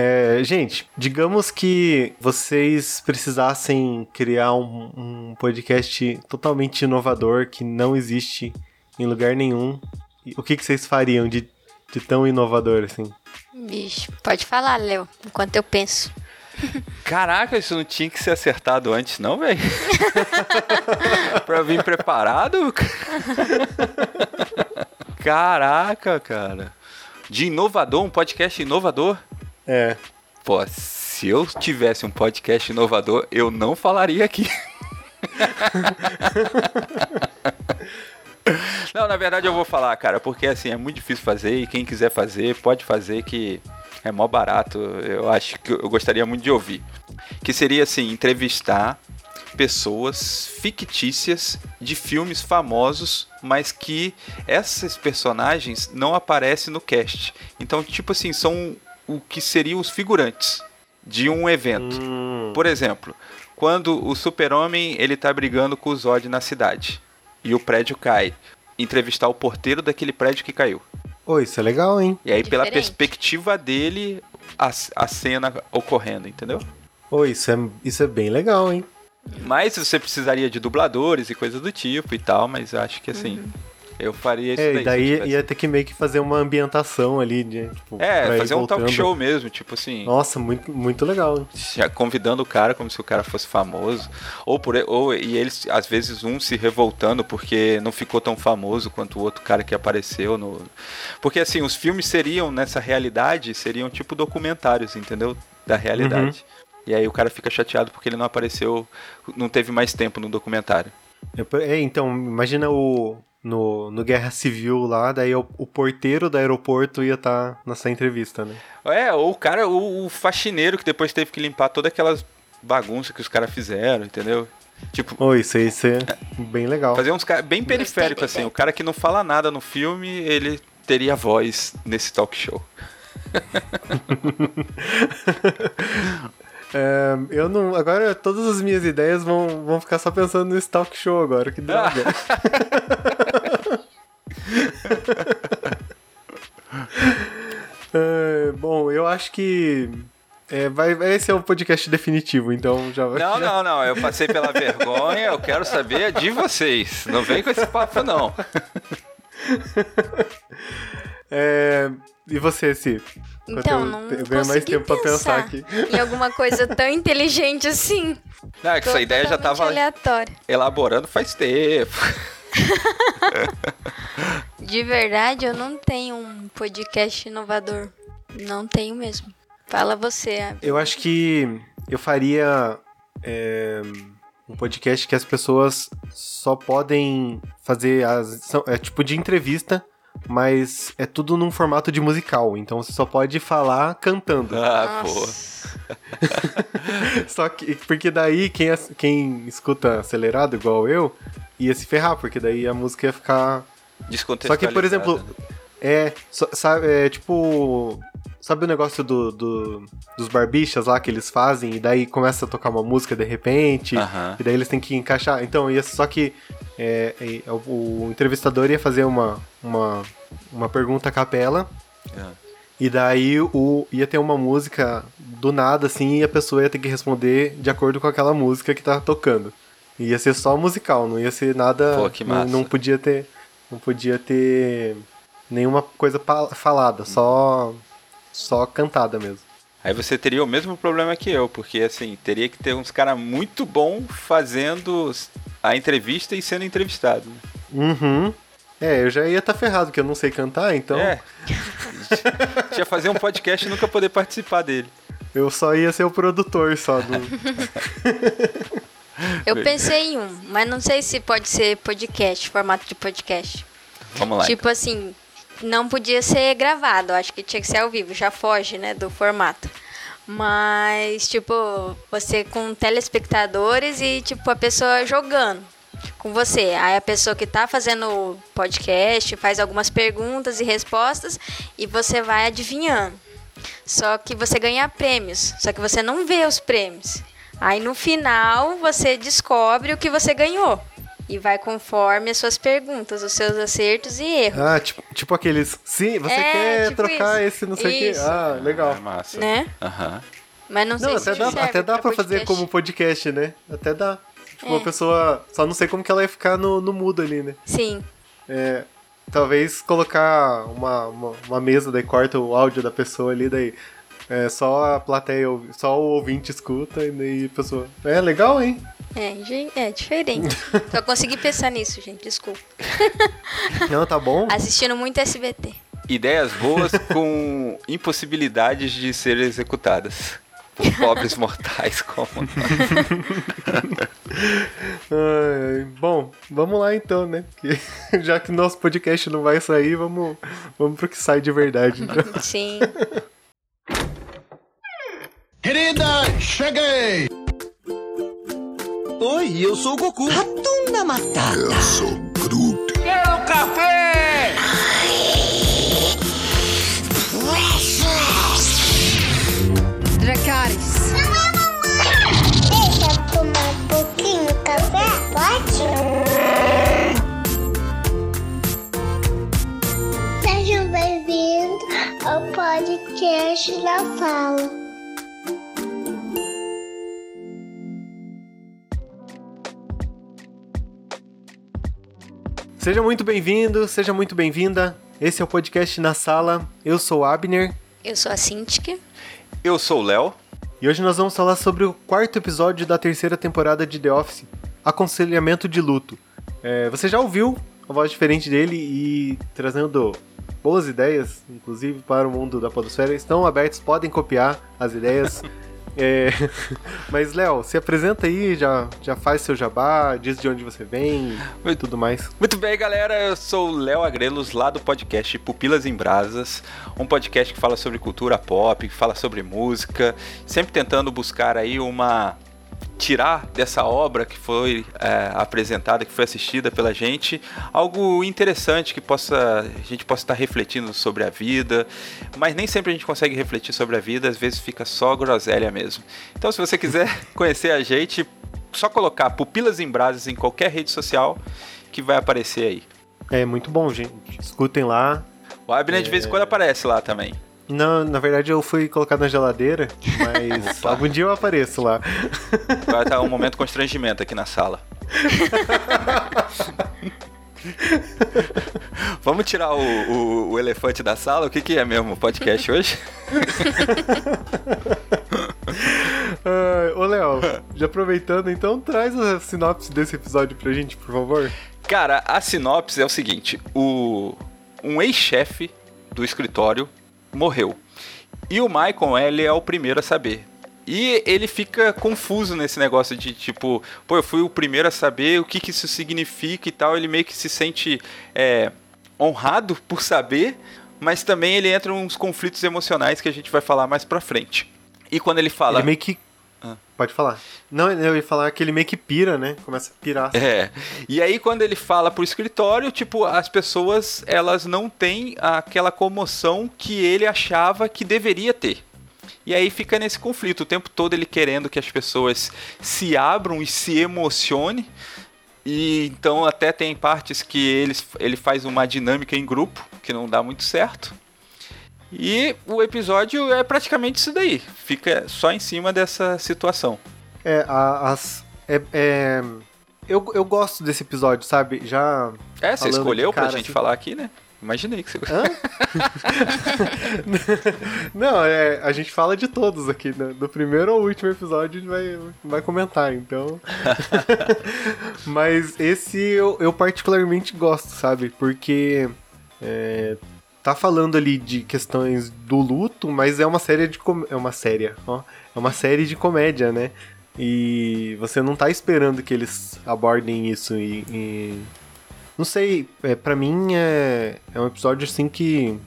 É, gente, digamos que vocês precisassem criar um, um, podcast totalmente inovador que não existe em lugar nenhum. O que, que vocês fariam de, de tão inovador assim? Bicho, pode falar, Léo, enquanto eu penso. Caraca, isso não tinha que ser acertado antes, não, velho? pra vir preparado? Caraca, cara. De inovador, um podcast inovador? É. Pô, se eu tivesse um podcast inovador, eu não falaria aqui. Não, na verdade eu vou falar, cara, porque assim, é muito difícil fazer e quem quiser fazer, pode fazer que é mó barato. Eu acho que eu gostaria muito de ouvir. Que seria assim, entrevistar pessoas fictícias de filmes famosos, mas que esses personagens não aparecem no cast. Então, tipo assim, são o que seriam os figurantes de um evento. Hum. Por exemplo, quando o Super-Homem ele tá brigando com o Zod na cidade e o prédio cai, entrevistar o porteiro daquele prédio que caiu. Oi, isso é legal, hein? E aí, Diferente. pela perspectiva dele, a, a cena ocorrendo, entendeu? Oi, isso é, isso é bem legal, hein? Mas você precisaria de dubladores e coisas do tipo e tal, mas eu acho que assim. Uhum. Eu faria isso é, daí. daí ia ter que meio que fazer uma ambientação ali, de, tipo, É, fazer um voltando. talk show mesmo, tipo assim. Nossa, muito, muito legal. Já convidando o cara como se o cara fosse famoso. Ou, por, ou e eles, às vezes, um se revoltando porque não ficou tão famoso quanto o outro cara que apareceu no. Porque assim, os filmes seriam, nessa realidade, seriam tipo documentários, entendeu? Da realidade. Uhum. E aí o cara fica chateado porque ele não apareceu, não teve mais tempo no documentário. É, então, imagina o, no, no Guerra Civil lá, daí o, o porteiro do aeroporto ia estar tá nessa entrevista, né? É, ou o cara, o, o, faxineiro que depois teve que limpar todas aquelas bagunças que os caras fizeram, entendeu? Tipo. Oh, isso aí é bem legal. Fazer uns caras bem periférico, assim. O cara que não fala nada no filme, ele teria voz nesse talk show. É, eu não. Agora todas as minhas ideias vão, vão ficar só pensando no talk show agora, que droga. é, bom, eu acho que. É, vai, esse é o podcast definitivo, então já vai. Não, não, não. Eu passei pela vergonha, eu quero saber de vocês. Não vem com esse papo, não. é, e você, Si? Então, eu, não eu ganho mais tempo pra pensar aqui. Em alguma coisa tão inteligente assim. Não, é que essa ideia já tava aleatória. elaborando faz tempo. De verdade, eu não tenho um podcast inovador. Não tenho mesmo. Fala você. Abby. Eu acho que eu faria é, um podcast que as pessoas só podem fazer as. é tipo de entrevista mas é tudo num formato de musical, então você só pode falar cantando. Ah, pô. só que, porque daí quem, quem escuta acelerado, igual eu, ia se ferrar, porque daí a música ia ficar. Só que, por exemplo, é, sabe, é tipo. Sabe o negócio do, do, dos barbichas lá que eles fazem e daí começa a tocar uma música de repente uh -huh. e daí eles têm que encaixar. Então, ia, só que é, é, o, o, entrevistador ia fazer uma, uma, uma pergunta a capela. É. E daí o, ia ter uma música do nada, assim, e a pessoa ia ter que responder de acordo com aquela música que tá tocando. Ia ser só musical, não ia ser nada. Pô, que massa. Não, não podia ter. Não podia ter nenhuma coisa falada, só. só cantada mesmo. Aí você teria o mesmo problema que eu, porque assim, teria que ter uns caras muito bons fazendo a entrevista e sendo entrevistado. Uhum. É, eu já ia estar tá ferrado, porque eu não sei cantar, então. É. Tinha fazer um podcast e nunca poder participar dele. Eu só ia ser o produtor só do. eu pensei em um, mas não sei se pode ser podcast, formato de podcast. Vamos lá. Tipo então. assim, não podia ser gravado, acho que tinha que ser ao vivo, já foge, né, do formato. Mas, tipo, você com telespectadores e, tipo, a pessoa jogando com você. Aí a pessoa que tá fazendo o podcast faz algumas perguntas e respostas e você vai adivinhando. Só que você ganha prêmios, só que você não vê os prêmios. Aí no final você descobre o que você ganhou. E vai conforme as suas perguntas, os seus acertos e erros. Ah, tipo, tipo aqueles. Sim, você é, quer tipo trocar isso. esse não sei o quê. Ah, legal. É massa. Né? Aham. Mas não sei não, se até dá, até dá pra, pra fazer como podcast, né? Até dá. Tipo, é. uma pessoa. Só não sei como que ela ia ficar no, no mudo ali, né? Sim. É, talvez colocar uma, uma, uma, mesa, daí corta o áudio da pessoa ali, daí é, só a plateia, só o ouvinte escuta e daí a pessoa. É legal, hein? É, é diferente. Só consegui pensar nisso, gente, desculpa. Não, tá bom. Assistindo muito SBT. Ideias boas com impossibilidades de serem executadas por pobres mortais como ai, bom, vamos lá então, né? Que, já que nosso podcast não vai sair, vamos, vamos pro que sai de verdade. Então. Sim. Cheguei! Oi, eu sou o Goku. Ratunda Matata. Eu sou Groot. Quero café! Dracarys. Deixa eu tomar um pouquinho de café, pode? Sejam bem-vindos ao podcast da Fala. Seja muito bem-vindo, seja muito bem-vinda. Esse é o podcast na sala. Eu sou Abner. Eu sou a Cintiq. Eu sou o Léo. E hoje nós vamos falar sobre o quarto episódio da terceira temporada de The Office, Aconselhamento de Luto. É, você já ouviu a voz diferente dele e trazendo boas ideias, inclusive para o mundo da podosfera. Estão abertos, podem copiar as ideias. É... Mas, Léo, se apresenta aí, já, já faz seu jabá, diz de onde você vem e tudo mais. Muito bem, galera. Eu sou o Léo Agrelos, lá do podcast Pupilas em Brasas. Um podcast que fala sobre cultura pop, que fala sobre música, sempre tentando buscar aí uma tirar dessa obra que foi é, apresentada, que foi assistida pela gente, algo interessante que possa a gente possa estar refletindo sobre a vida, mas nem sempre a gente consegue refletir sobre a vida, às vezes fica só groselha mesmo. Então, se você quiser conhecer a gente, só colocar Pupilas em Brasas em qualquer rede social que vai aparecer aí. É muito bom, gente. Escutem lá. O Abner é... de vez em quando aparece lá também. Não, na verdade eu fui colocado na geladeira, mas algum dia eu apareço lá. Vai estar um momento constrangimento aqui na sala. Vamos tirar o, o, o, elefante da sala? O que, que é mesmo podcast hoje? uh, ô, Léo, já aproveitando, então traz a sinopse desse episódio pra gente, por favor. Cara, a sinopse é o seguinte: o, um ex-chefe do escritório morreu. E o Michael, ele é o primeiro a saber. E ele fica confuso nesse negócio de tipo, pô, eu fui o primeiro a saber o que, que isso significa e tal. Ele meio que se sente é, honrado por saber, mas também ele entra uns conflitos emocionais que a gente vai falar mais pra frente. E quando ele fala. Ele meio que. Pode falar. Não, eu ia falar que ele meio que pira, né? Começa a pirar. Assim. É. E aí quando ele fala pro escritório, tipo, as pessoas, elas não têm aquela comoção que ele achava que deveria ter. E aí fica nesse conflito o tempo todo ele querendo que as pessoas se abram e se emocionem. E então até tem partes que ele, ele faz uma dinâmica em grupo que não dá muito certo. E o episódio é praticamente isso daí. Fica só em cima dessa situação. É, as. É, é, eu, eu gosto desse episódio, sabe? Já. É, você escolheu cara, pra gente assim... falar aqui, né? Imaginei que você gostou. Não, é, a gente fala de todos aqui, né? Do primeiro ao último episódio a gente vai, vai comentar, então. Mas esse eu, eu particularmente gosto, sabe? Porque é, tá falando ali de questões do luto, mas é uma série de com... é uma série, ó, é uma série de comédia, né? E você não tá esperando que eles abordem isso e, e... não sei, é, para mim é, é um episódio assim que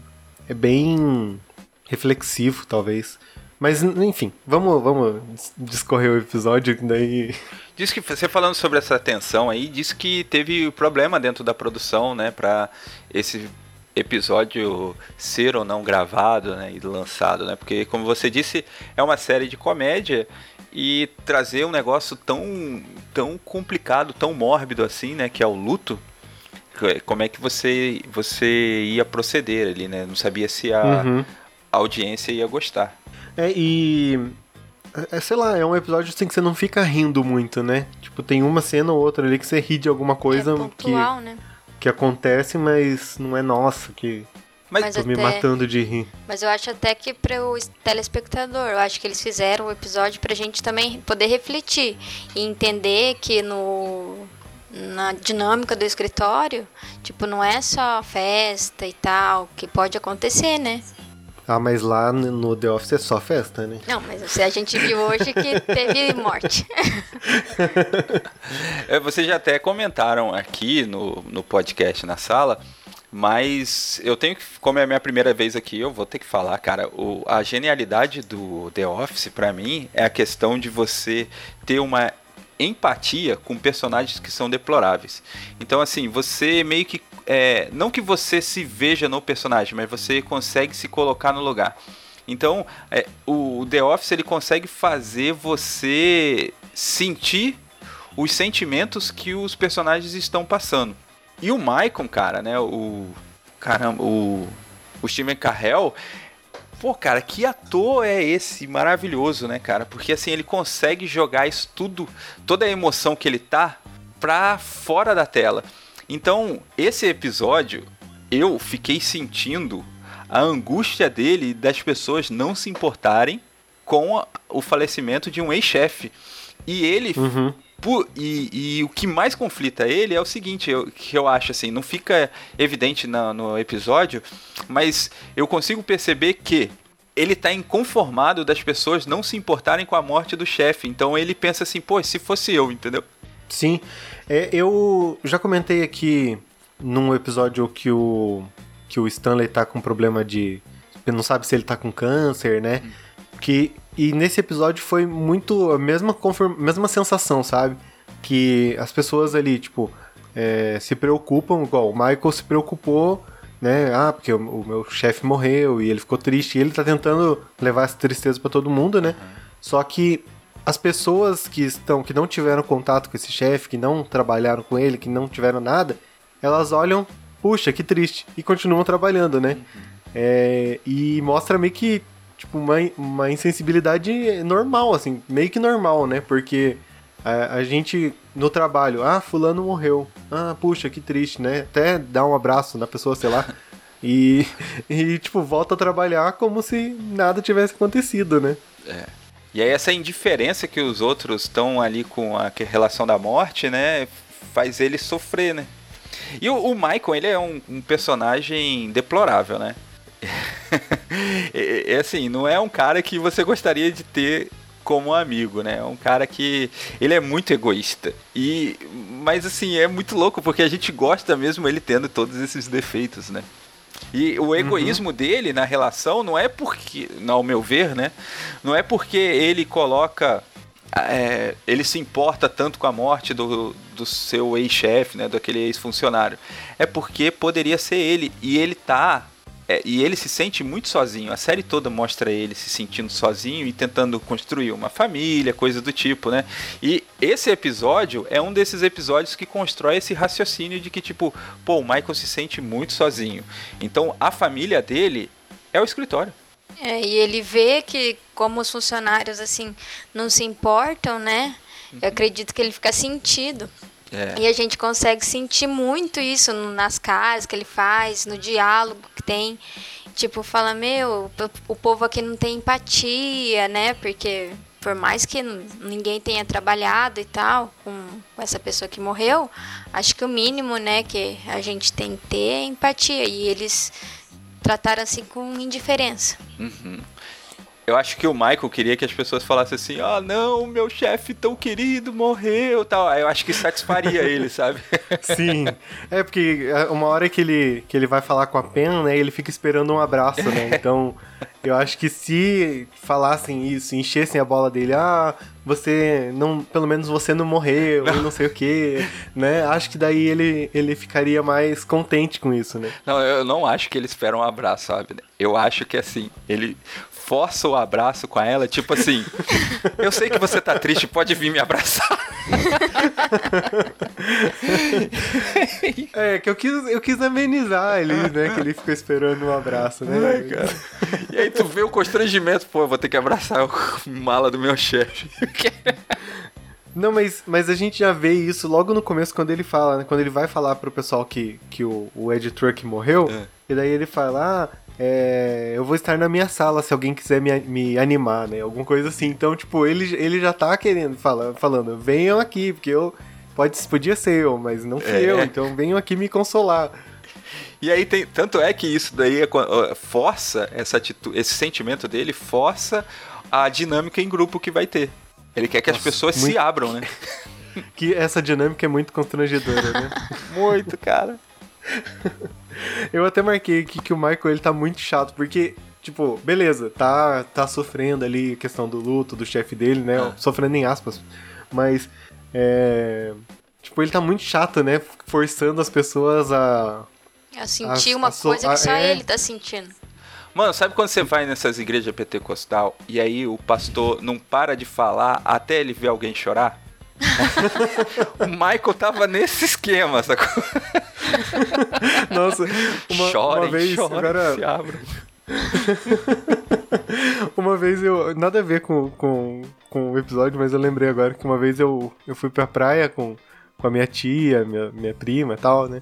é bem reflexivo, talvez. Mas, enfim, vamos, vamos discorrer o episódio, daí... Diz que, você falando sobre essa tensão aí, disse que teve problema dentro da produção, né, pra esse episódio ser ou não gravado né, e lançado, né? Porque, como você disse, é uma série de comédia e trazer um negócio tão, tão complicado, tão mórbido assim, né? Que é o luto. Como é que você, você ia proceder ali, né? Não sabia se a, uhum. audiência ia gostar. É, e é, sei lá, é um episódio assim que você não fica rindo muito, né? Tipo, tem uma cena ou outra ali que você ri de alguma coisa é pontual, que, né? Que acontece, mas não é nossa, que mas tô até, me matando de rir. Mas eu acho até que para o telespectador, eu acho que eles fizeram o episódio pra gente também poder refletir e entender que no na dinâmica do escritório, tipo, não é só festa e tal, que pode acontecer, né? Ah, mas lá no The Office é só festa, né? Não, mas a gente viu hoje que teve morte. é, vocês já até comentaram aqui no, no podcast na sala, mas eu tenho que, como é a minha primeira vez aqui, eu vou ter que falar, cara, o, a genialidade do The Office para mim é a questão de você ter uma empatia com personagens que são deploráveis. Então, assim, você meio que é, não que você se veja no personagem, mas você consegue se colocar no lugar. Então, é, o The Office ele consegue fazer você sentir os sentimentos que os personagens estão passando. E o Michael, cara, né? O caramba, o, o Steven Carell, pô, cara, que ator é esse maravilhoso, né, cara? Porque assim ele consegue jogar isso tudo, toda a emoção que ele tá pra fora da tela. Então, esse episódio, eu fiquei sentindo a angústia dele das pessoas não se importarem com a, o falecimento de um ex-chefe. E ele. Uhum. Por, e, e, o que mais conflita ele é o seguinte, eu, que eu acho assim, não fica evidente na, no episódio, mas eu consigo perceber que ele está inconformado das pessoas não se importarem com a morte do chefe. Então ele pensa assim, pô, se fosse eu, entendeu? Sim. É, eu já comentei aqui num episódio que o, que o Stanley tá com problema de. Não sabe se ele tá com câncer, né? Que, e nesse episódio foi muito a mesma, mesma sensação, sabe? Que as pessoas ali, tipo, é, se preocupam, igual o Michael se preocupou, né? Ah, porque o, o meu chefe morreu e ele ficou triste. E ele tá tentando levar essa tristeza para todo mundo, né? Uhum. Só que as pessoas que estão que não tiveram contato com esse chefe, que não trabalharam com ele, que não tiveram nada, elas olham, puxa, que triste, e continuam trabalhando, né? Uhum. É, e mostra meio que tipo uma, uma insensibilidade normal, assim, meio que normal, né? Porque a, a, gente no trabalho, ah, fulano morreu, ah, puxa, que triste, né? Até dá um abraço na pessoa, sei lá. E, e tipo, volta a trabalhar como se nada tivesse acontecido, né? É. E aí essa indiferença que os outros estão ali com a relação da morte, né, faz ele sofrer, né? E o, o Michael, ele é um, um personagem deplorável, né? é, é, assim, não é um cara que você gostaria de ter como amigo, né? É um cara que ele é muito egoísta. E mas assim, é muito louco porque a gente gosta mesmo ele tendo todos esses defeitos, né? E o egoísmo uhum. dele na relação não é porque, ao meu ver, né? Não é porque ele coloca. É, ele se importa tanto com a morte do, do seu ex-chefe, né? Daquele ex-funcionário. É porque poderia ser ele. E ele tá é, e ele se sente muito sozinho. A série toda mostra ele se sentindo sozinho e tentando construir uma família, coisa do tipo, né? E esse episódio é um desses episódios que constrói esse raciocínio de que, tipo, pô, o Michael se sente muito sozinho. Então a família dele é o escritório. É, e ele vê que, como os funcionários, assim, não se importam, né? Eu acredito que ele fica sentido. É. E a gente consegue sentir muito isso nas casas que ele faz, no diálogo que tem. Tipo, fala, meu, o povo aqui não tem empatia, né? Porque por mais que ninguém tenha trabalhado e tal com essa pessoa que morreu, acho que o mínimo, né, que a gente tem que ter é empatia. E eles trataram assim com indiferença. Uhum Eu acho que o Michael queria que as pessoas falassem assim: ah, não, meu chefe tão querido morreu tal. Eu acho que satisfaria ele, sabe? Sim. É porque é, uma hora que ele, que ele vai falar com a Pen, né, ele fica esperando um abraço, né? Então, eu acho que se falassem isso, enchessem a bola dele, ah, você não, pelo menos você não morreu, não. não sei o que, né? Acho que daí ele, ele ficaria mais contente com isso, né? Não, eu não acho que ele espera um abraço, sabe? Eu acho que assim, ele força o abraço com ela, tipo assim, eu sei que você tá triste, pode vir me abraçar. é, que eu quis, eu quis amenizar ali, né? Que ele ficou esperando um abraço, né? Ai, cara. E aí tu vê o constrangimento, pô, eu vou ter que abraçar o mala do meu chefe. Não, mas, mas a gente já vê isso logo no começo, quando ele fala, né? Quando ele vai falar pro pessoal que, que o, o Ed Truck morreu, é. e daí ele fala, ah, é, eu vou estar na minha sala se alguém quiser me, me animar, né? Alguma coisa assim. Então, tipo, ele, ele já tá querendo, fala, falando, venham aqui, porque eu. Pode, podia ser eu, mas não fui é. eu, então venham aqui me consolar. E aí tem. Tanto é que isso daí é, força essa atitude, esse sentimento dele, força a dinâmica em grupo que vai ter. Ele quer que Nossa, as pessoas muito... se abram, né? que essa dinâmica é muito constrangedora, né? muito, cara. Eu até marquei aqui que o Michael ele tá muito chato, porque, tipo, beleza, tá, tá sofrendo ali a questão do luto do chefe dele, né? Ah. Sofrendo em aspas. Mas, é. Tipo, ele tá muito chato, né? Forçando as pessoas a. A sentir a, uma a coisa que só é... ele tá sentindo. Mano, sabe quando você vai nessas igrejas pentecostal e aí o pastor não para de falar até ele ver alguém chorar? o Michael tava nesse esquema, sacou? Nossa, uma, chorem, uma vez. Chorem, agora... se abram. uma vez eu. Nada a ver com, com, com o episódio, mas eu lembrei agora que uma vez eu, eu fui pra praia com, com a minha tia, minha, minha prima e tal, né?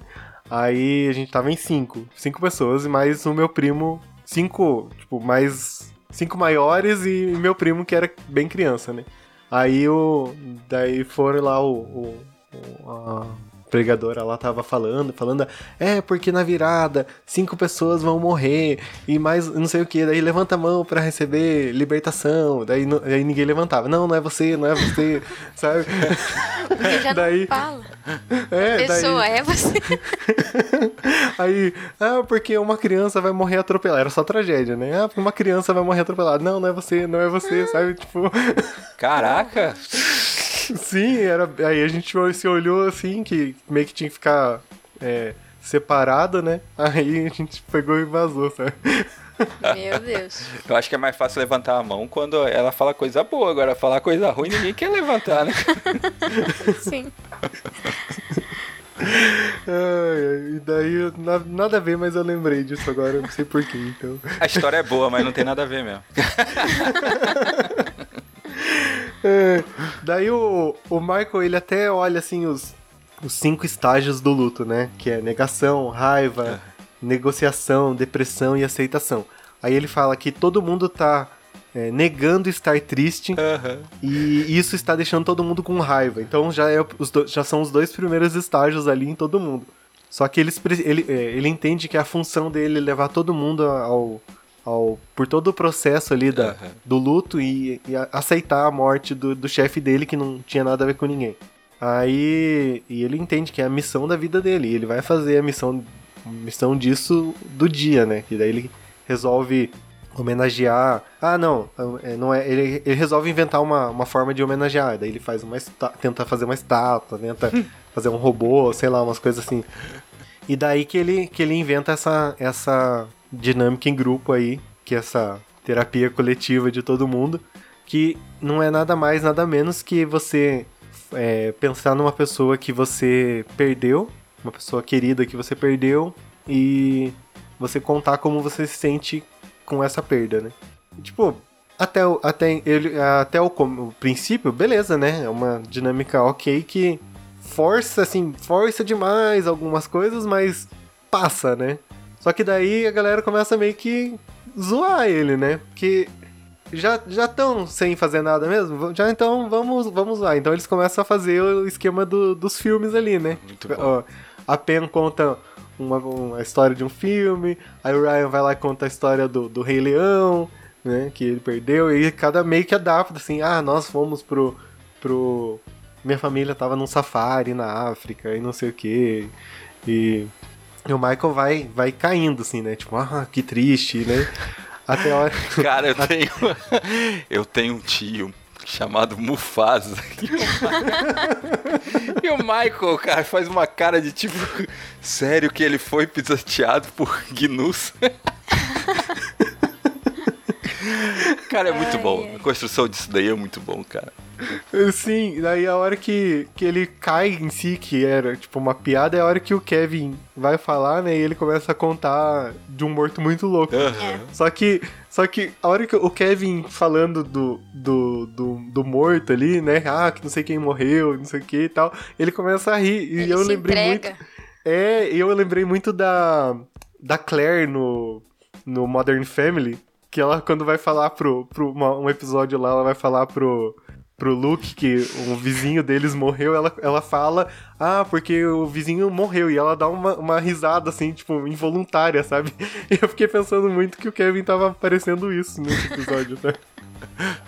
Aí a gente tava em cinco. Cinco pessoas, e mais o meu primo. Cinco, tipo, mais. Cinco maiores e meu primo que era bem criança, né? Aí o. Daí foram lá o. o, o a pregadora lá tava falando, falando, é, porque na virada cinco pessoas vão morrer e mais não sei o que, daí levanta a mão para receber libertação, daí, daí ninguém levantava, não, não é você, não é você, sabe? Porque já daí, não fala. É, a pessoa daí, é você. aí, ah, porque uma criança vai morrer atropelada, era só tragédia, né? Ah, porque uma criança vai morrer atropelada, não, não é você, não é você, sabe? Tipo... Caraca! Sim, era. Aí a gente se olhou assim, que meio que tinha que ficar é, separado, né? Aí a gente pegou e vazou, sabe? Meu Deus. Eu acho que é mais fácil levantar a mão quando ela fala coisa boa. Agora, falar coisa ruim, ninguém quer levantar, né? Sim. Ai, e daí, nada a ver, mas eu lembrei disso agora, não sei porquê, então. A história é boa, mas não tem nada a ver mesmo. É, daí o, o Michael, ele até olha assim os, os cinco estágios do luto, né? Que é negação, raiva, é. negociação, depressão e aceitação. Aí ele fala que todo mundo tá é, negando estar triste uhum. e isso está deixando todo mundo com raiva. Então já, é, os do, já são os dois primeiros estágios ali em todo mundo. Só que eles, ele, é, ele entende que a função dele é levar todo mundo ao, ao, por todo o processo ali da, uhum. do luto e, e, aceitar a morte do, do chefe dele que não tinha nada a ver com ninguém. Aí e ele entende que é a missão da vida dele, e ele vai fazer a missão, missão disso do dia, né? E daí ele resolve homenagear. Ah, não, é, não é. Ele, ele resolve inventar uma, uma forma de homenagear. Daí ele faz uma tenta fazer uma estátua, tenta fazer um robô, sei lá, umas coisas assim. E daí que ele, que ele inventa essa, essa dinâmica em grupo aí, que é essa terapia coletiva de todo mundo, que não é nada mais, nada menos que você é, pensar numa pessoa que você perdeu, uma pessoa querida que você perdeu, e você contar como você se sente com essa perda, né? tipo, até, o, até, ele, até o, o princípio, beleza, né? É uma dinâmica ok que força, assim, força demais algumas coisas, mas passa, né? Só que daí a galera começa meio que zoar ele, né? Porque já já estão sem fazer nada mesmo, já então vamos vamos lá. Então eles começam a fazer o esquema do, dos filmes ali, né? Muito bom. A Pen conta uma, uma história de um filme, aí o Ryan vai lá e conta a história do, do Rei Leão, né? Que ele perdeu, e cada meio que adapta, assim, ah, nós fomos pro. pro. Minha família tava num safari na África e não sei o que. E, e o Michael vai, vai caindo, assim, né? Tipo, ah, que triste, né? Até a hora. Cara, eu tenho. eu tenho um tio chamado Mufasa. E o, Michael, cara, faz uma cara de tipo, sério que ele foi pisoteado por Gnus? cara, é muito bom. A construção disso daí é muito bom, cara. Sim, daí a hora que, que ele cai em si, que era tipo uma piada, é a hora que o Kevin vai falar, né? E ele começa a contar de um morto muito louco. Uhum. Só que só que a hora que o Kevin falando do, do, do, do, morto ali, né? Ah, que não sei quem morreu, não sei o que e tal, ele começa a rir. E ele eu lembrei entrega. muito. É, eu lembrei muito da, da Claire no, no Modern Family. Que ela, quando vai falar pro, pro uma, um episódio lá, ela vai falar pro, pro Luke que um vizinho deles morreu, ela, ela fala, ah, porque o vizinho morreu, e ela dá uma, uma risada, assim, tipo, involuntária, sabe? E eu fiquei pensando muito que o Kevin tava parecendo isso nesse episódio, né?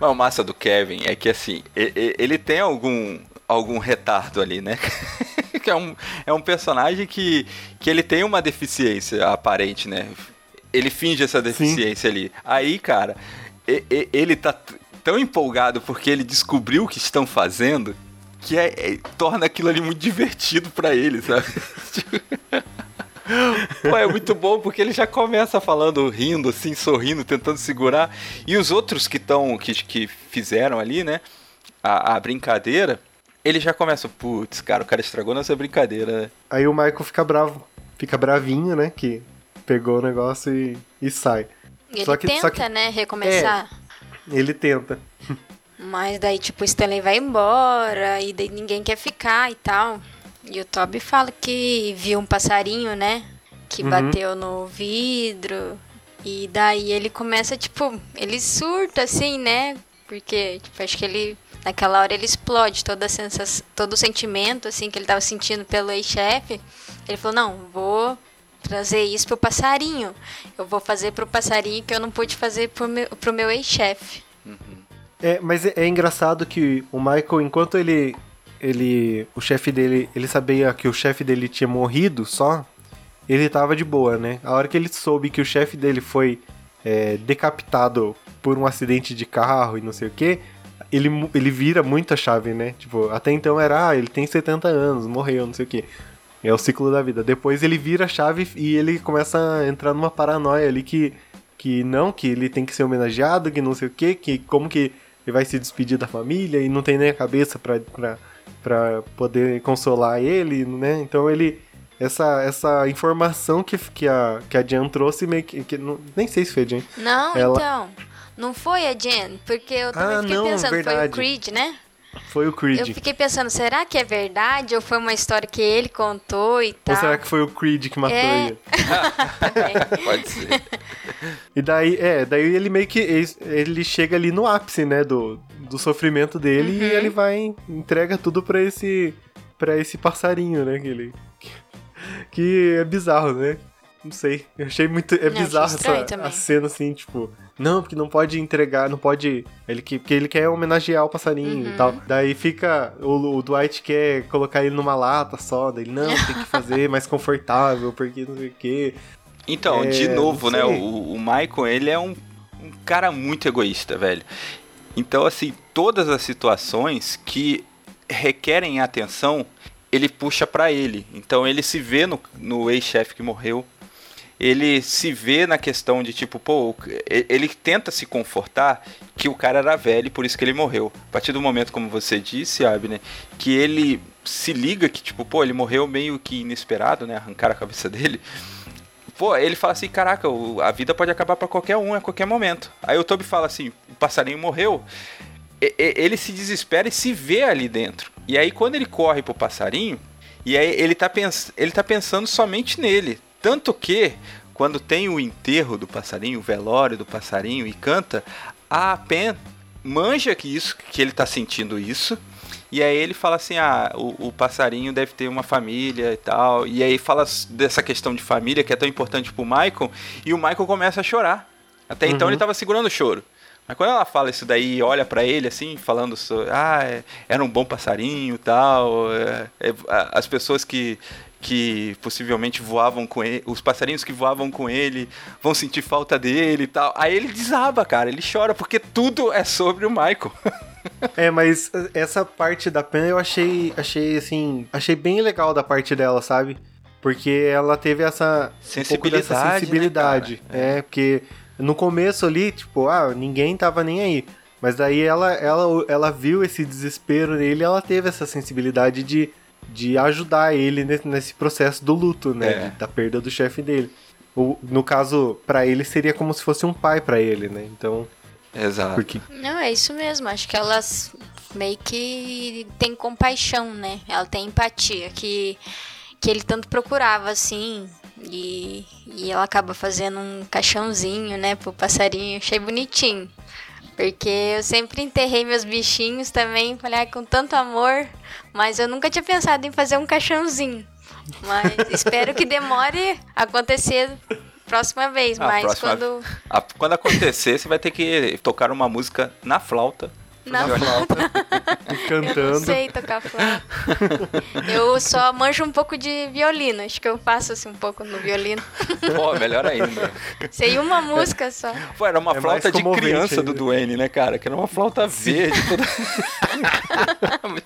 Mas o massa do Kevin é que, assim, ele tem algum, algum retardo ali, né? que é um, é um personagem que, que ele tem uma deficiência aparente, né? Ele finge essa deficiência Sim. ali. Aí, cara, ele tá tão empolgado porque ele descobriu o que estão fazendo que é, é torna aquilo ali muito divertido para ele, sabe? Pô, é muito bom porque ele já começa falando, rindo, assim, sorrindo, tentando segurar. E os outros que estão, que, que fizeram ali, né, a, a brincadeira, ele já começa, putz, cara, o cara estragou nossa brincadeira, né? Aí o Michael fica bravo, fica bravinho, né, que pegou o negócio e, e sai. Ele só que, tenta, só que, né, recomeçar. É, ele tenta. Mas daí, tipo, o Stanley vai embora e daí ninguém quer ficar e tal. E o Toby fala que viu um passarinho, né? Que uhum. bateu no vidro. E daí ele começa, tipo, ele surta assim, né? Porque, tipo, acho que ele. Naquela hora ele explode toda a sensação, todo o sentimento, assim, que ele tava sentindo pelo ex-chefe. Ele falou, não, vou trazer isso pro passarinho. Eu vou fazer pro passarinho que eu não pude fazer pro meu, pro meu ex-chefe. Uhum. É, mas é, é, engraçado que o Michael, enquanto ele. ele o chefe dele. Ele sabia que o chefe dele tinha morrido só. Ele tava de boa, né? A hora que ele soube que o chefe dele foi é, decapitado por um acidente de carro e não sei o que, ele, ele vira muita chave, né? Tipo, até então era, ah, ele tem 70 anos, morreu, não sei o que. É o ciclo da vida. Depois ele vira a chave e ele começa a entrar numa paranoia ali que, que não, que ele tem que ser homenageado, que não sei o quê, que como que ele vai se despedir da família e não tem nem a cabeça pra, pra, pra poder consolar ele, né? Então ele. Essa, essa informação que, que, a, que a Jen trouxe, meio que. que não, nem sei se foi a Jen. Não, Ela... então. Não foi a Jen, porque eu também ah, fiquei não, pensando, verdade. foi o Creed, né? Foi o Creed. Eu fiquei pensando, será que é verdade? Ou foi uma história que ele contou e tal? Ou será que foi o Creed que matou é... ele? Pode ser. E daí, é, daí ele meio que. Ele chega ali no ápice, né? Do, do sofrimento dele uhum. e ele vai. entrega tudo pra esse. para esse passarinho, né? Que, ele, que é bizarro, né? Não sei. Eu achei muito. É Não, bizarro essa a cena assim, tipo. Não, porque não pode entregar, não pode. Ele que, porque ele quer homenagear o passarinho uhum. e tal. Daí fica. O, o, Dwight quer colocar ele numa lata só. Daí, não, tem que fazer mais confortável, porque não sei o quê. Então, é, de novo, né? O, o Michael, ele é um, um cara muito egoísta, velho. Então, assim, todas as situações que requerem atenção, ele puxa para ele. Então, ele se vê no, no ex-chefe que morreu ele se vê na questão de tipo, pô, ele tenta se confortar que o cara era velho e por isso que ele morreu. A partir do momento, como você disse, Abner, que ele se liga que, tipo, pô, ele morreu meio que inesperado, né? Arrancar a cabeça dele. Pô, ele fala assim, caraca, a vida pode acabar para qualquer um a qualquer momento. Aí o Toby fala assim, o passarinho morreu. Ele se desespera e se vê ali dentro. E aí quando ele corre pro passarinho, e aí ele tá, pens ele tá pensando somente nele. Tanto que, quando tem o enterro do passarinho, o velório do passarinho e canta, a Pen manja que isso, que ele tá sentindo isso. E aí ele fala assim: ah, o, o, passarinho deve ter uma família e tal. E aí fala dessa questão de família que é tão importante pro Michael. E o Michael começa a chorar. Até então uhum. ele tava segurando o choro. Mas quando ela fala isso daí e olha para ele assim, falando sobre, ah, é, era um bom passarinho tal, é, é, as pessoas que, que possivelmente voavam com ele, os passarinhos que voavam com ele vão sentir falta dele e tal. Aí ele desaba, cara, ele chora porque tudo é sobre o Michael. É, mas essa parte da pena eu achei, achei assim, achei bem legal da parte dela, sabe? Porque ela teve essa sensibilidade, um sensibilidade. Né, é, porque no começo ali, tipo, ah, ninguém tava nem aí. Mas daí ela, ela, ela viu esse desespero nele e ela teve essa sensibilidade de, de ajudar ele nesse processo do luto, né? É. Da perda do chefe dele. O, no caso, para ele seria como se fosse um pai para ele, né? Então. Exato. Porque... Não, é isso mesmo. Acho que elas meio que tem compaixão, né? Ela tem empatia. Que, que ele tanto procurava, assim. E, e ela acaba fazendo um caixãozinho, né, pro passarinho. Achei bonitinho. Porque eu sempre enterrei meus bichinhos também, falei, com tanto amor, mas eu nunca tinha pensado em fazer um caixãozinho. Mas espero que demore acontecer próxima vez, ah, mas próxima... quando. A, quando acontecer, você vai ter que tocar uma música na flauta na flauta. cantando. Eu não sei tocar flauta. Eu só manjo um pouco de violino. Acho que eu faço assim um pouco no violino. Pô, melhor ainda. Sei uma música só. Pô, era uma é flauta de criança do Duane, né, cara? Que era uma flauta verde. Toda...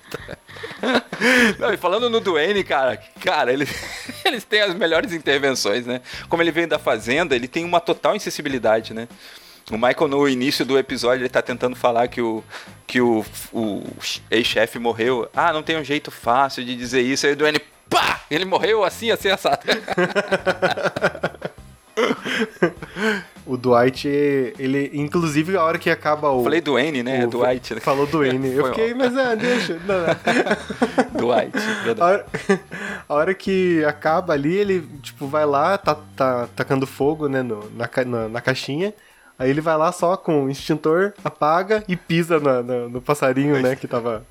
Não, e falando no Duane, cara, cara, ele, eles têm as melhores intervenções, né? Como ele vem da fazenda, ele tem uma total insensibilidade, né? O Michael, no início do episódio, ele tá tentando falar que o, que o, o ex-chefe morreu. Ah, não tem um jeito fácil de dizer isso. Aí o Duane, pá! Ele morreu assim, assim, assado. o Dwight, ele, inclusive, a hora que acaba o. Falei Duane, né? O, Dwight. Né? Falou Duane. Eu fiquei, mas é, deixa. Não, não. Dwight, a hora, a hora, que acaba ali, ele, tipo, vai lá, tá, tá tacando fogo, né, no, na, na, na caixinha. Aí ele vai lá só com o extintor, apaga e pisa no, no, no passarinho, né, que tava...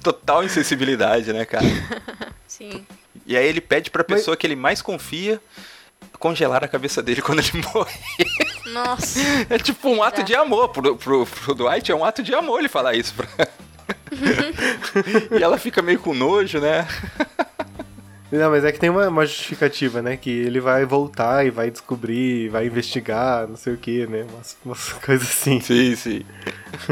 Total insensibilidade, né, cara? Sim. E aí ele pede pra pessoa Mas... que ele mais confia congelar a cabeça dele quando ele morrer. Nossa. É tipo um ato de amor. Pro, pro, pro Dwight é um ato de amor ele falar isso pra... e ela fica meio com nojo, né? Não, mas é que tem uma, uma, justificativa, né? Que ele vai voltar e vai descobrir, vai investigar, não sei o que, né? Umas, umas coisas assim. Sim, sim.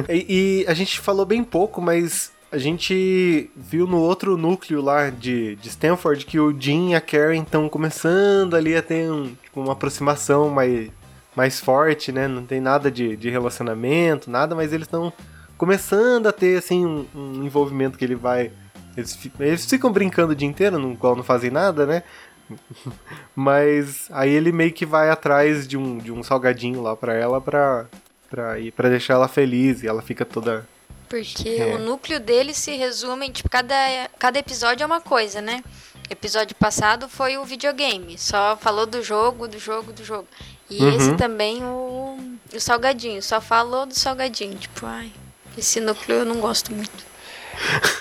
E, e, a gente falou bem pouco, mas a gente viu no outro núcleo lá de, de Stanford que o Jim e a Karen estão começando ali a ter um, tipo, uma aproximação mais, mais forte, né? Não tem nada de, de relacionamento, nada, mas eles estão começando a ter, assim, um, um envolvimento que ele vai eles, eles ficam brincando o dia inteiro, no qual não fazem nada, né? Mas aí ele meio que vai atrás de um, de um salgadinho lá pra ela pra, pra, ir, pra deixar ela feliz e ela fica toda. Porque é. o núcleo dele se resume, tipo, cada, cada episódio é uma coisa, né? Episódio passado foi o videogame, só falou do jogo, do jogo, do jogo. E uhum. esse também o, o salgadinho, só falou do salgadinho. Tipo, ai, esse núcleo eu não gosto muito.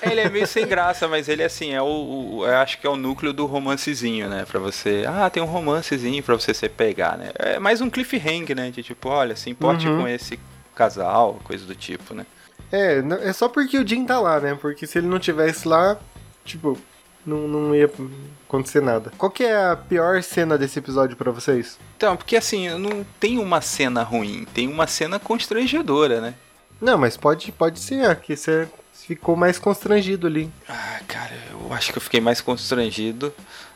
Ele é meio sem graça, mas ele assim, é o, o, eu acho que é o núcleo do romancezinho, né? Pra você. Ah, tem um romancezinho pra você se pegar, né? É mais um cliffhanger, né? De tipo, olha, se importe uhum. com esse casal, coisa do tipo, né? É, é só porque o Jim tá lá, né? Porque se ele não tivesse lá, tipo, não, não ia acontecer nada. Qual que é a pior cena desse episódio para vocês? Então, porque assim, não tem uma cena ruim, tem uma cena constrangedora, né? Não, mas pode, pode ser, que você ficou mais constrangido ali. Ah, cara, eu acho que eu fiquei mais constrangido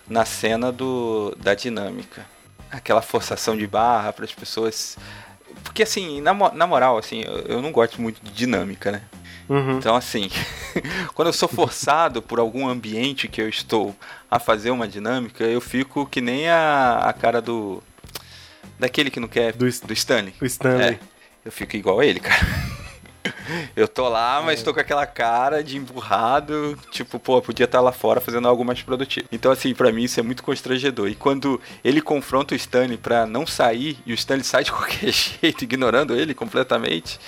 na cena do da dinâmica. Aquela forçação de barra para as pessoas. Porque assim, na, na moral, assim, eu, eu não gosto muito de dinâmica, né? Uhum. Então, assim, quando eu sou forçado por algum ambiente que eu estou a fazer uma dinâmica, eu fico que nem a, a cara do. Daquele que não quer. Do, do Stanley. O Stanley. É, eu fico igual a ele, cara. Eu tô lá, mas é. tô com aquela cara de emburrado, tipo, pô, podia estar lá fora fazendo algo mais produtivo. Então, assim, para mim isso é muito constrangedor. E quando ele confronta o Stanley pra não sair, e o Stanley sai de qualquer jeito, ignorando ele completamente,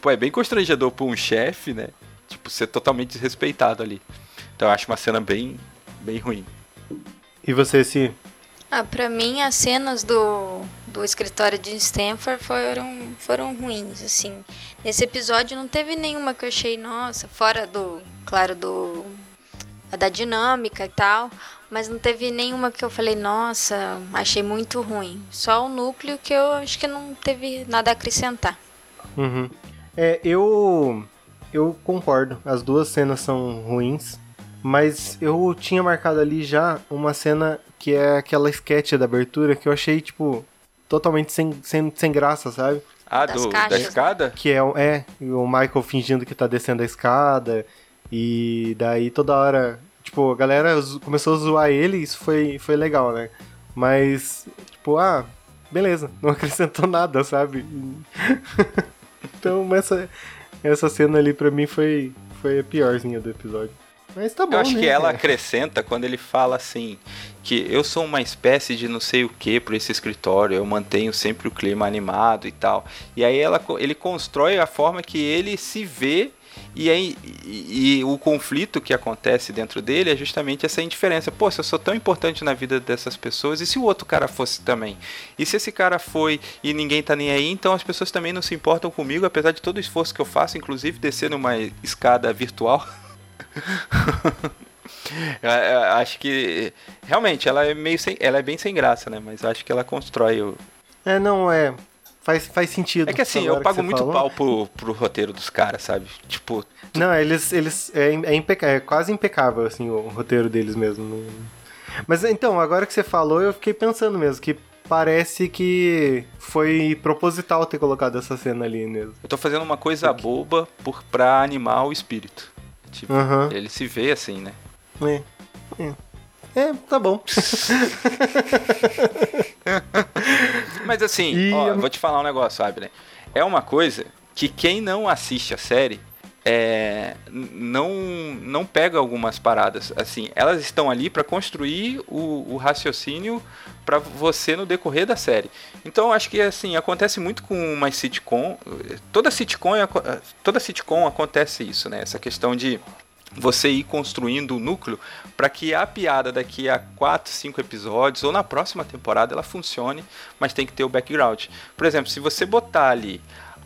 pô, é bem constrangedor pra um chefe, né? Tipo, ser totalmente desrespeitado ali. Então eu acho uma cena bem, bem ruim. E você, sim? Ah, pra mim as cenas do do escritório de Stanford foram, foram ruins, assim. Nesse episódio não teve nenhuma que eu achei, nossa, fora do, claro, do da dinâmica e tal, mas não teve nenhuma que eu falei, nossa, achei muito ruim. Só o núcleo que eu acho que não teve nada a acrescentar. Uhum. É, eu eu concordo. As duas cenas são ruins, mas eu tinha marcado ali já uma cena que é aquela sketch da abertura que eu achei tipo totalmente sem, sem, sem graça, sabe? Ah, do, caixas, da escada? Que é, é o Michael fingindo que tá descendo a escada. E daí toda hora, tipo, a galera começou a zoar ele e isso foi, foi legal, né? Mas, tipo, ah, beleza, não acrescentou nada, sabe? então essa, essa cena ali pra mim foi, foi a piorzinha do episódio. Mas tá bom, Eu acho né? que ela acrescenta quando ele fala assim, que eu sou uma espécie de não sei o que para esse escritório, eu mantenho sempre o clima animado e tal. E aí ela, ele constrói a forma que ele se vê e, aí, e, e, o conflito que acontece dentro dele é justamente essa indiferença. Pô, se eu sou tão importante na vida dessas pessoas, e se o outro cara fosse também? E se esse cara foi e ninguém tá nem aí, então as pessoas também não se importam comigo, apesar de todo o esforço que eu faço, inclusive descer numa escada virtual. eu, eu acho que realmente ela é meio sem, ela é bem sem graça, né? Mas acho que ela constrói o. É, não é. Faz, faz sentido. É que assim, eu pago muito falou. pau pro, pro roteiro dos caras, sabe? Tipo. Não, eles. eles é, é, impeca é quase impecável, assim, o roteiro deles mesmo. Mas então, agora que você falou, eu fiquei pensando mesmo que parece que foi proposital ter colocado essa cena ali mesmo. Eu tô fazendo uma coisa Porque... boba por, pra animar o espírito. Tipo, uhum. ele se vê assim, né? É. É, é tá bom. Mas assim, e... ó, vou te falar um negócio, Abner. É uma coisa que quem não assiste a série é, não não pega algumas paradas assim. Elas estão ali para construir o, o raciocínio para você no decorrer da série. Então acho que assim acontece muito com uma sitcom toda sitcom toda sitcom acontece isso né? Essa questão de você ir construindo o núcleo para que a piada daqui a 4, 5 episódios ou na próxima temporada ela funcione, mas tem que ter o background. Por exemplo, se você botar ali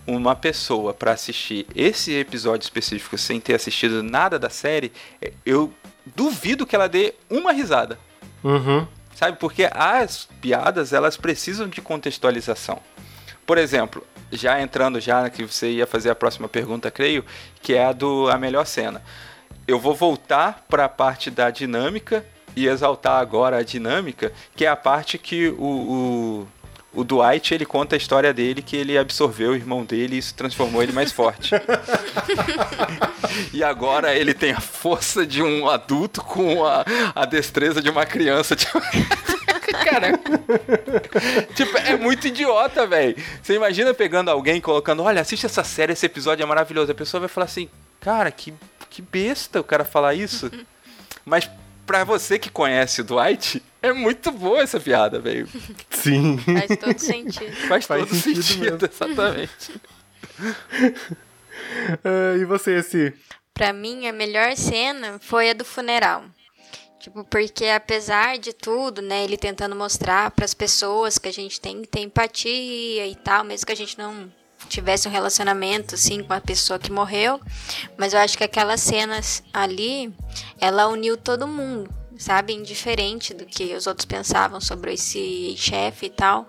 uma pessoa para assistir esse episódio específico sem ter assistido nada da série, é, eu duvido que ela dê uma risada. Uhum. Sabe? Porque as piadas elas precisam de contextualização. Por exemplo, já entrando já que você ia fazer a próxima pergunta, creio, que é a do a melhor cena. Eu vou voltar para a parte da dinâmica e exaltar agora a dinâmica, que é a parte que o, o o Dwight ele conta a história dele que ele absorveu o irmão dele e isso transformou ele mais forte. e agora ele tem a força de um adulto com a, a destreza de uma criança. Tipo... Cara, tipo, é muito idiota, velho. Você imagina pegando alguém colocando, olha, assiste essa série, esse episódio é maravilhoso. A pessoa vai falar assim, cara, que, que besta o cara falar isso. Mas pra você que conhece o Dwight, é muito boa essa piada, velho. Sim. Faz todo sentido. Faz, Faz todo sentido, sentido exatamente. uh, e você, esse? Pra mim, a melhor cena foi a do funeral. Tipo, porque apesar de tudo, né, ele tentando mostrar para as pessoas que a gente tem que ter empatia e tal, mesmo que a gente não tivesse um relacionamento assim com a pessoa que morreu, mas eu acho que aquelas cenas ali, ela uniu todo mundo sabe? Indiferente do que os outros pensavam sobre esse chefe e tal.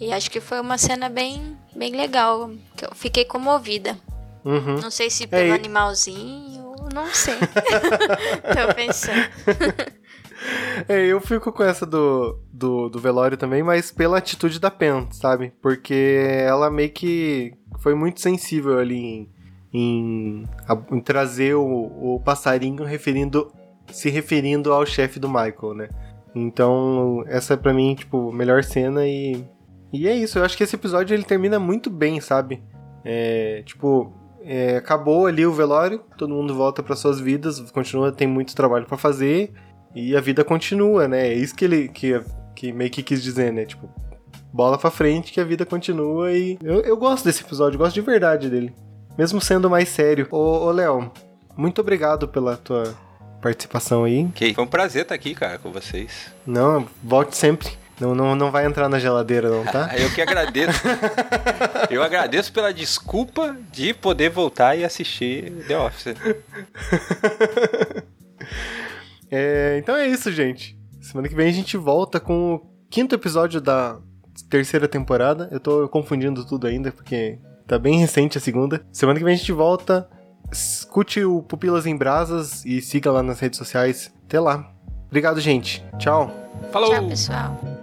E acho que foi uma cena bem, bem legal, que eu fiquei comovida. Uhum. Não sei se pelo é, animalzinho, não sei. Tô pensando. É, eu fico com essa do, do, do, velório também, mas pela atitude da Pen, sabe? Porque ela meio que foi muito sensível ali em, em, em trazer o, o passarinho referindo se referindo ao chefe do Michael, né? Então, essa é pra mim, tipo, melhor cena e. E é isso, eu acho que esse episódio ele termina muito bem, sabe? É, tipo, é, acabou ali o velório, todo mundo volta para suas vidas, continua, tem muito trabalho para fazer e a vida continua, né? É isso que ele que, que meio que quis dizer, né? Tipo, bola pra frente que a vida continua e. Eu, eu gosto desse episódio, gosto de verdade dele. Mesmo sendo mais sério. Ô, ô Léo, muito obrigado pela tua participação aí. Que foi um prazer estar aqui, cara, com vocês. Não, volte sempre. Não, não, não vai entrar na geladeira, não, tá? Eu que agradeço. eu agradeço pela desculpa de poder voltar e assistir The Office. é, então é isso, gente. Semana que vem a gente volta com o quinto episódio da terceira temporada. Eu tô confundindo tudo ainda, porque tá bem recente a segunda. Semana que vem a gente volta. Escute o Pupilas em Brasas e siga lá nas redes sociais. Até lá. Obrigado, gente. Tchau. Falou. Tchau, pessoal.